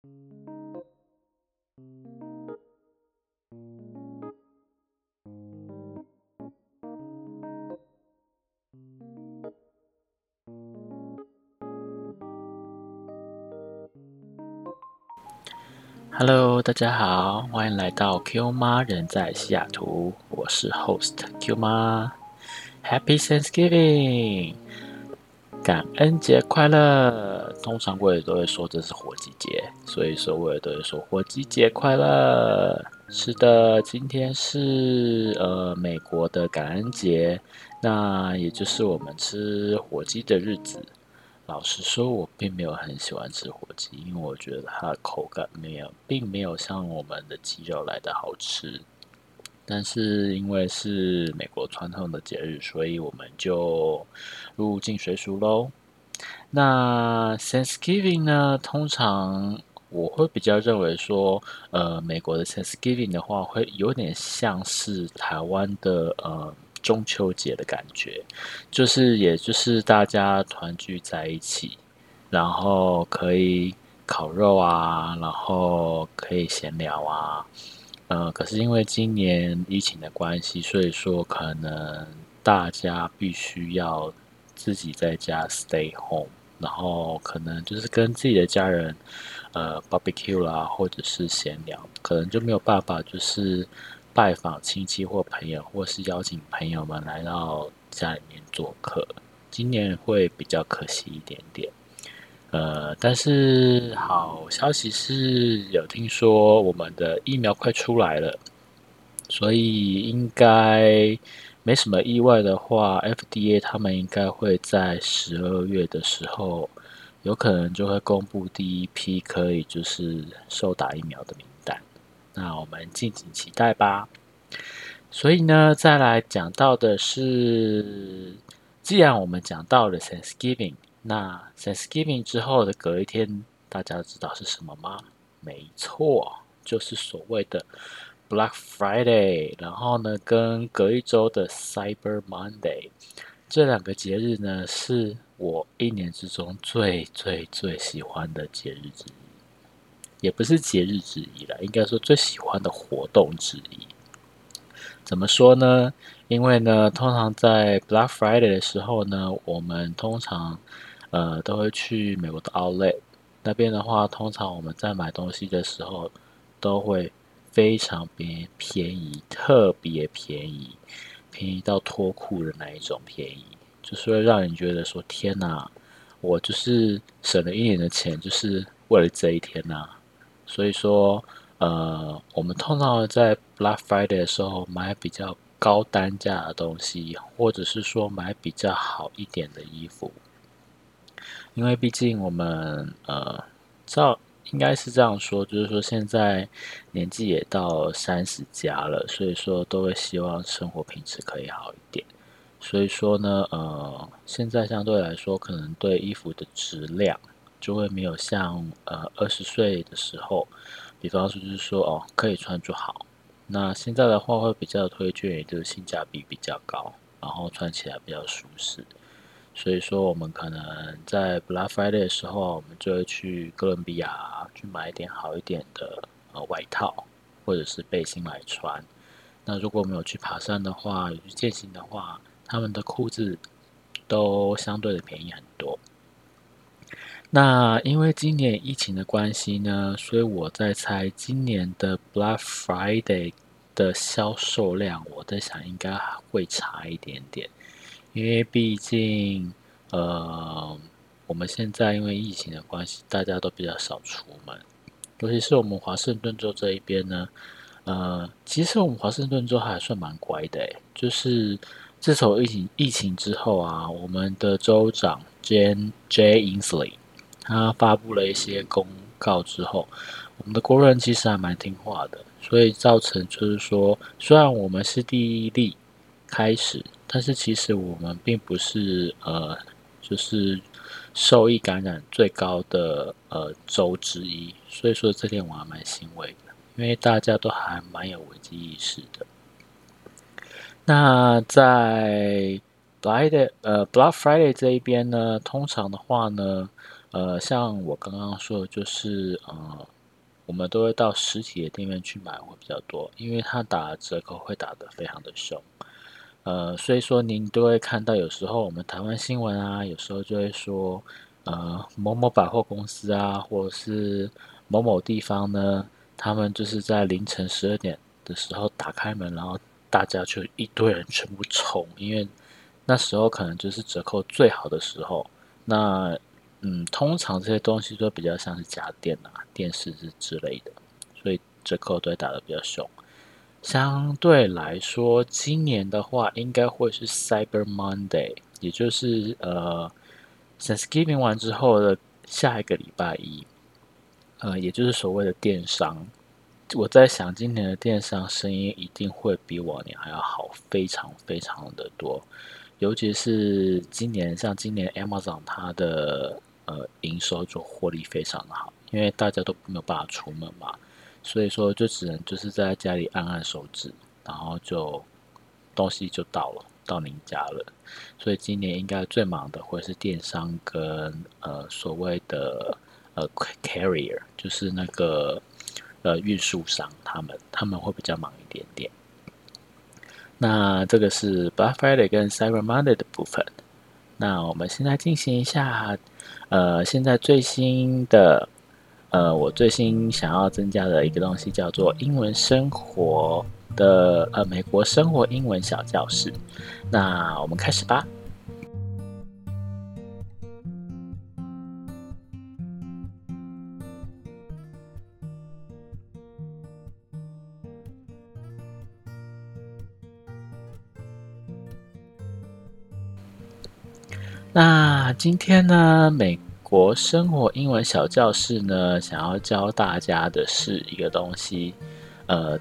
Hello，大家好，欢迎来到 Q 妈人在西雅图，我是 Host Q 妈，Happy Thanksgiving，感恩节快乐。通常我也都会说这是火鸡节，所以说我也都会说火鸡节快乐。是的，今天是呃美国的感恩节，那也就是我们吃火鸡的日子。老实说，我并没有很喜欢吃火鸡，因为我觉得它的口感没有，并没有像我们的鸡肉来的好吃。但是因为是美国传统的节日，所以我们就入境随俗喽。那 Thanksgiving 呢？通常我会比较认为说，呃，美国的 Thanksgiving 的话，会有点像是台湾的呃。中秋节的感觉，就是也就是大家团聚在一起，然后可以烤肉啊，然后可以闲聊啊。呃，可是因为今年疫情的关系，所以说可能大家必须要自己在家 stay home，然后可能就是跟自己的家人呃 barbecue 啦，或者是闲聊，可能就没有办法就是。拜访亲戚或朋友，或是邀请朋友们来到家里面做客，今年会比较可惜一点点。呃，但是好消息是有听说我们的疫苗快出来了，所以应该没什么意外的话，FDA 他们应该会在十二月的时候，有可能就会公布第一批可以就是受打疫苗的名单。那我们敬请期待吧。所以呢，再来讲到的是，既然我们讲到了 Thanksgiving，那 Thanksgiving 之后的隔一天，大家知道是什么吗？没错，就是所谓的 Black Friday。然后呢，跟隔一周的 Cyber Monday，这两个节日呢，是我一年之中最最最喜欢的节日之一。也不是节日之一了，应该说最喜欢的活动之一。怎么说呢？因为呢，通常在 Black Friday 的时候呢，我们通常呃都会去美国的 Outlet 那边的话，通常我们在买东西的时候都会非常便便宜，特别便宜，便宜到脱裤的那一种便宜，就是会让人觉得说：天哪，我就是省了一年的钱，就是为了这一天呐！所以说，呃，我们通常在 Black Friday 的时候买比较高单价的东西，或者是说买比较好一点的衣服，因为毕竟我们呃，照应该是这样说，就是说现在年纪也到三十加了，所以说都会希望生活品质可以好一点。所以说呢，呃，现在相对来说，可能对衣服的质量。就会没有像呃二十岁的时候，比方说就是说哦可以穿就好。那现在的话会比较推荐，也就是性价比比较高，然后穿起来比较舒适。所以说我们可能在 Black Friday 的时候，我们就会去哥伦比亚去买一点好一点的呃外套或者是背心来穿。那如果没有去爬山的话，有去健行的话，他们的裤子都相对的便宜很多。那因为今年疫情的关系呢，所以我在猜今年的 Black Friday 的销售量，我在想应该会差一点点，因为毕竟呃，我们现在因为疫情的关系，大家都比较少出门，尤其是我们华盛顿州这一边呢，呃，其实我们华盛顿州还算蛮乖的，就是自从疫情疫情之后啊，我们的州长 Jan J Inslee。他发布了一些公告之后，我们的国人其实还蛮听话的，所以造成就是说，虽然我们是第一例开始，但是其实我们并不是呃，就是受益感染最高的呃州之一，所以说这点我还蛮欣慰的，因为大家都还蛮有危机意识的。那在 Black 呃 Black Friday 这一边呢，通常的话呢。呃，像我刚刚说的，就是呃，我们都会到实体的店面去买会比较多，因为它打折扣会打得非常的凶。呃，所以说您都会看到，有时候我们台湾新闻啊，有时候就会说，呃，某某百货公司啊，或者是某某地方呢，他们就是在凌晨十二点的时候打开门，然后大家就一堆人全部冲，因为那时候可能就是折扣最好的时候。那嗯，通常这些东西都比较像是家电啊、电视之之类的，所以折扣都会打得比较凶。相对来说，今年的话应该会是 Cyber Monday，也就是呃 Thanksgiving 完之后的下一个礼拜一，呃，也就是所谓的电商。我在想，今年的电商生意一定会比往年还要好，非常非常的多。尤其是今年，像今年 Amazon 它的呃营收就获利非常的好，因为大家都没有办法出门嘛，所以说就只能就是在家里按按手指，然后就东西就到了，到您家了。所以今年应该最忙的会是电商跟呃所谓的呃 carrier，就是那个呃运输商，他们他们会比较忙一点点。那这个是 Black Friday 跟 Cyber Monday 的部分。那我们现在进行一下，呃，现在最新的，呃，我最新想要增加的一个东西叫做英文生活的，呃，美国生活英文小教室。那我们开始吧。那今天呢，美国生活英文小教室呢，想要教大家的是一个东西。呃，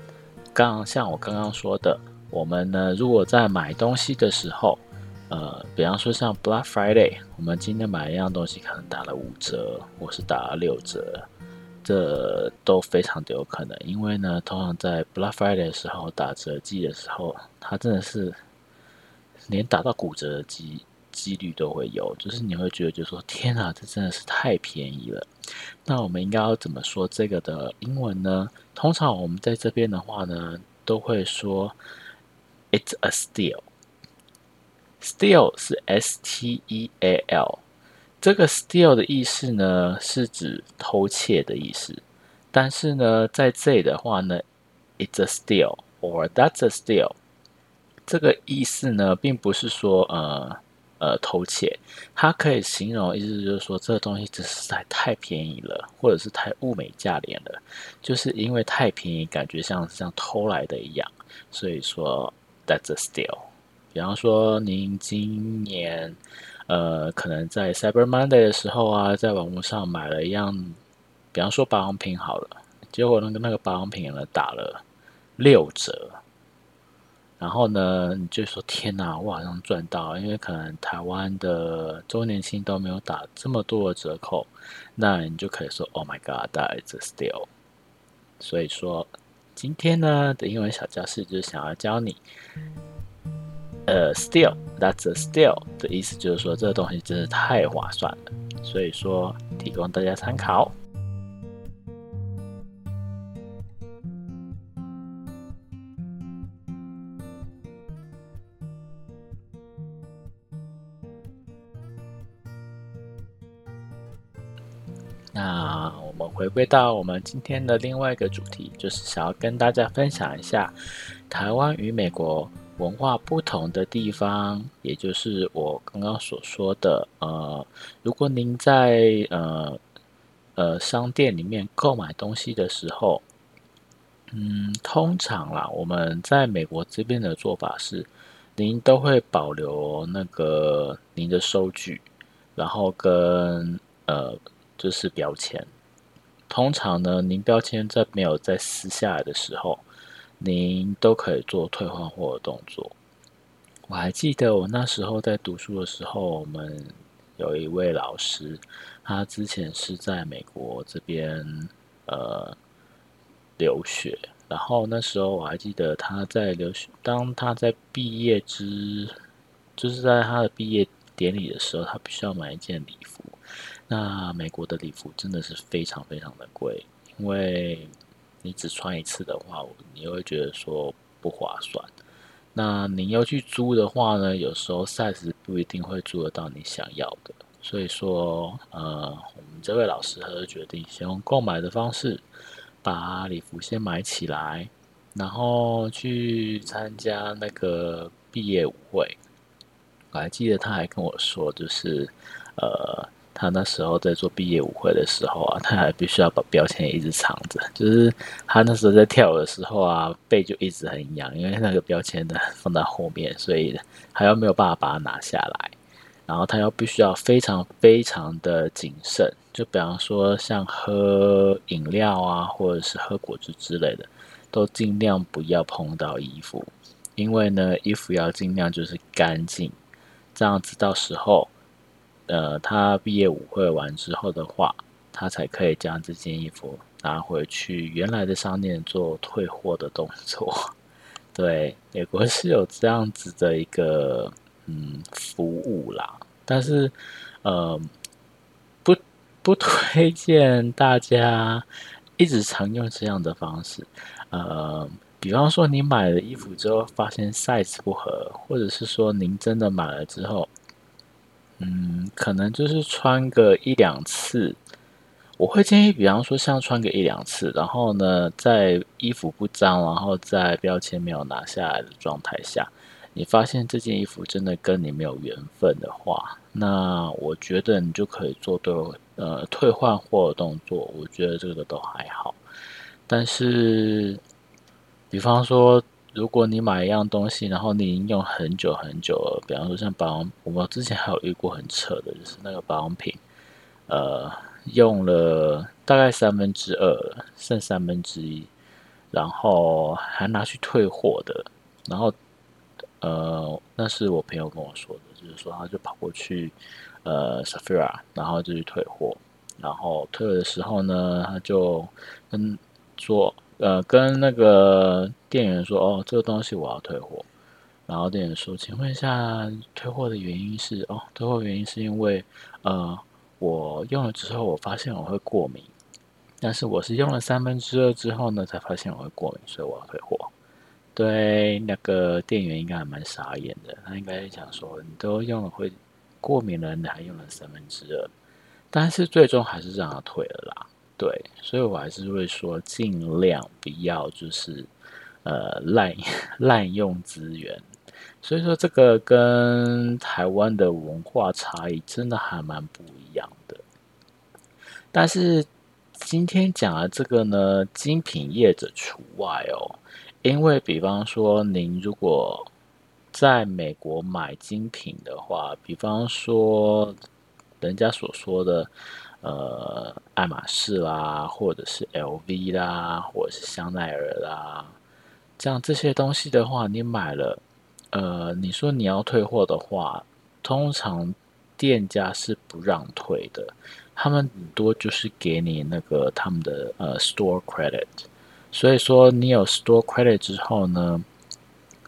刚像我刚刚说的，我们呢，如果在买东西的时候，呃，比方说像 Black Friday，我们今天买一样东西可能打了五折，或是打了六折，这都非常的有可能。因为呢，通常在 Black Friday 的时候打折季的时候，它真的是连打到骨折的机。几率都会有，就是你会觉得，就说天啊，这真的是太便宜了。那我们应该要怎么说这个的英文呢？通常我们在这边的话呢，都会说 "It's a steal"。steal 是 S T E A L，这个 steal 的意思呢，是指偷窃的意思。但是呢，在这里的话呢，"It's a steal" or "That's a steal"，这个意思呢，并不是说呃。呃，偷窃，它可以形容意思就是说，这个东西真是在太便宜了，或者是太物美价廉了，就是因为太便宜，感觉像像偷来的一样，所以说 that's a steal。比方说，您今年呃，可能在 Cyber Monday 的时候啊，在网络上买了一样，比方说保养品好了，结果那个那个保养品呢打了六折。然后呢，你就说天哪，我好像赚到，因为可能台湾的周年庆都没有打这么多的折扣，那你就可以说 Oh my God, that is a steal。所以说，今天呢的英文小教室就是想要教你，呃，steal, that's a steal 的意思就是说这个东西真是太划算了，所以说提供大家参考。那我们回归到我们今天的另外一个主题，就是想要跟大家分享一下台湾与美国文化不同的地方，也就是我刚刚所说的，呃，如果您在呃呃商店里面购买东西的时候，嗯，通常啦，我们在美国这边的做法是，您都会保留那个您的收据，然后跟呃。就是标签，通常呢，您标签在没有在撕下来的时候，您都可以做退换货的动作。我还记得我那时候在读书的时候，我们有一位老师，他之前是在美国这边呃留学，然后那时候我还记得他在留学，当他在毕业之，就是在他的毕业典礼的时候，他必须要买一件礼服。那美国的礼服真的是非常非常的贵，因为你只穿一次的话，你会觉得说不划算。那你要去租的话呢，有时候 size 不一定会租得到你想要的。所以说，呃，我们这位老师他就决定先用购买的方式把礼服先买起来，然后去参加那个毕业舞会。我还记得他还跟我说，就是呃，他那时候在做毕业舞会的时候啊，他还必须要把标签一直藏着，就是他那时候在跳舞的时候啊，背就一直很痒，因为那个标签的放在后面，所以还要没有办法把它拿下来。然后他要必须要非常非常的谨慎，就比方说像喝饮料啊，或者是喝果汁之类的，都尽量不要碰到衣服，因为呢，衣服要尽量就是干净，这样子到时候，呃，他毕业舞会完之后的话，他才可以将这件衣服拿回去原来的商店做退货的动作。对，美国是有这样子的一个。嗯，服务啦，但是，呃，不不推荐大家一直常用这样的方式。呃，比方说你买了衣服之后发现 size 不合，或者是说您真的买了之后，嗯，可能就是穿个一两次。我会建议，比方说像穿个一两次，然后呢，在衣服不脏，然后在标签没有拿下来的状态下。你发现这件衣服真的跟你没有缘分的话，那我觉得你就可以做对呃退换货的动作。我觉得这个都还好。但是，比方说，如果你买一样东西，然后你已经用很久很久了，比方说像保养，我们之前还有遇过很扯的，就是那个保养品，呃，用了大概三分之二，剩三分之一，然后还拿去退货的，然后。呃，那是我朋友跟我说的，就是说他就跑过去，呃，Safira，然后就去退货，然后退了的时候呢，他就跟说，呃，跟那个店员说，哦，这个东西我要退货，然后店员说，请问一下，退货的原因是，哦，退货原因是因为，呃，我用了之后，我发现我会过敏，但是我是用了三分之二之后呢，才发现我会过敏，所以我要退货。对，那个店员应该还蛮傻眼的，他应该想说，你都用了会过敏了，你还用了三分之二，但是最终还是让他退了啦。对，所以我还是会说，尽量不要就是呃滥 滥用资源。所以说，这个跟台湾的文化差异真的还蛮不一样的。但是今天讲的这个呢，精品业者除外哦。因为，比方说，您如果在美国买精品的话，比方说，人家所说的，呃，爱马仕啦，或者是 LV 啦，或者是香奈儿啦，这样这些东西的话，你买了，呃，你说你要退货的话，通常店家是不让退的，他们顶多就是给你那个他们的呃 store credit。所以说，你有 store credit 之后呢，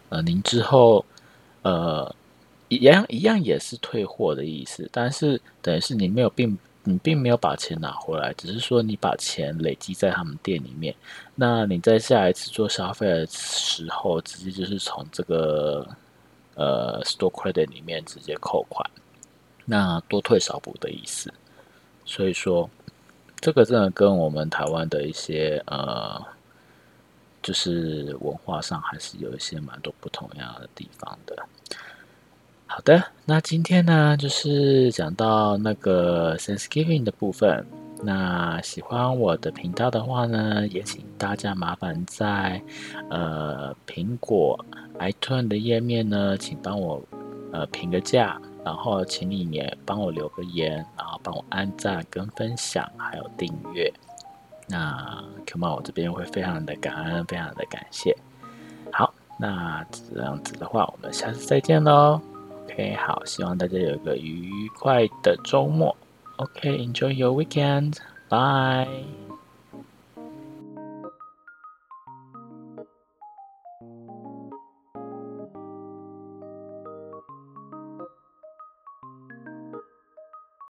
呃，您之后，呃，一样一样也是退货的意思，但是等于是你没有并你并没有把钱拿回来，只是说你把钱累积在他们店里面，那你在下一次做消费的时候，直接就是从这个呃 store credit 里面直接扣款，那多退少补的意思。所以说，这个真的跟我们台湾的一些呃。就是文化上还是有一些蛮多不同样的地方的。好的，那今天呢就是讲到那个 Thanksgiving 的部分。那喜欢我的频道的话呢，也请大家麻烦在呃苹果 iTunes 的页面呢，请帮我呃评个价，然后请你也帮我留个言，然后帮我按赞跟分享，还有订阅。那 Q 猫，我这边会非常的感恩，非常的感谢。好，那这样子的话，我们下次再见喽。OK，好，希望大家有个愉快的周末。OK，enjoy your weekend，bye。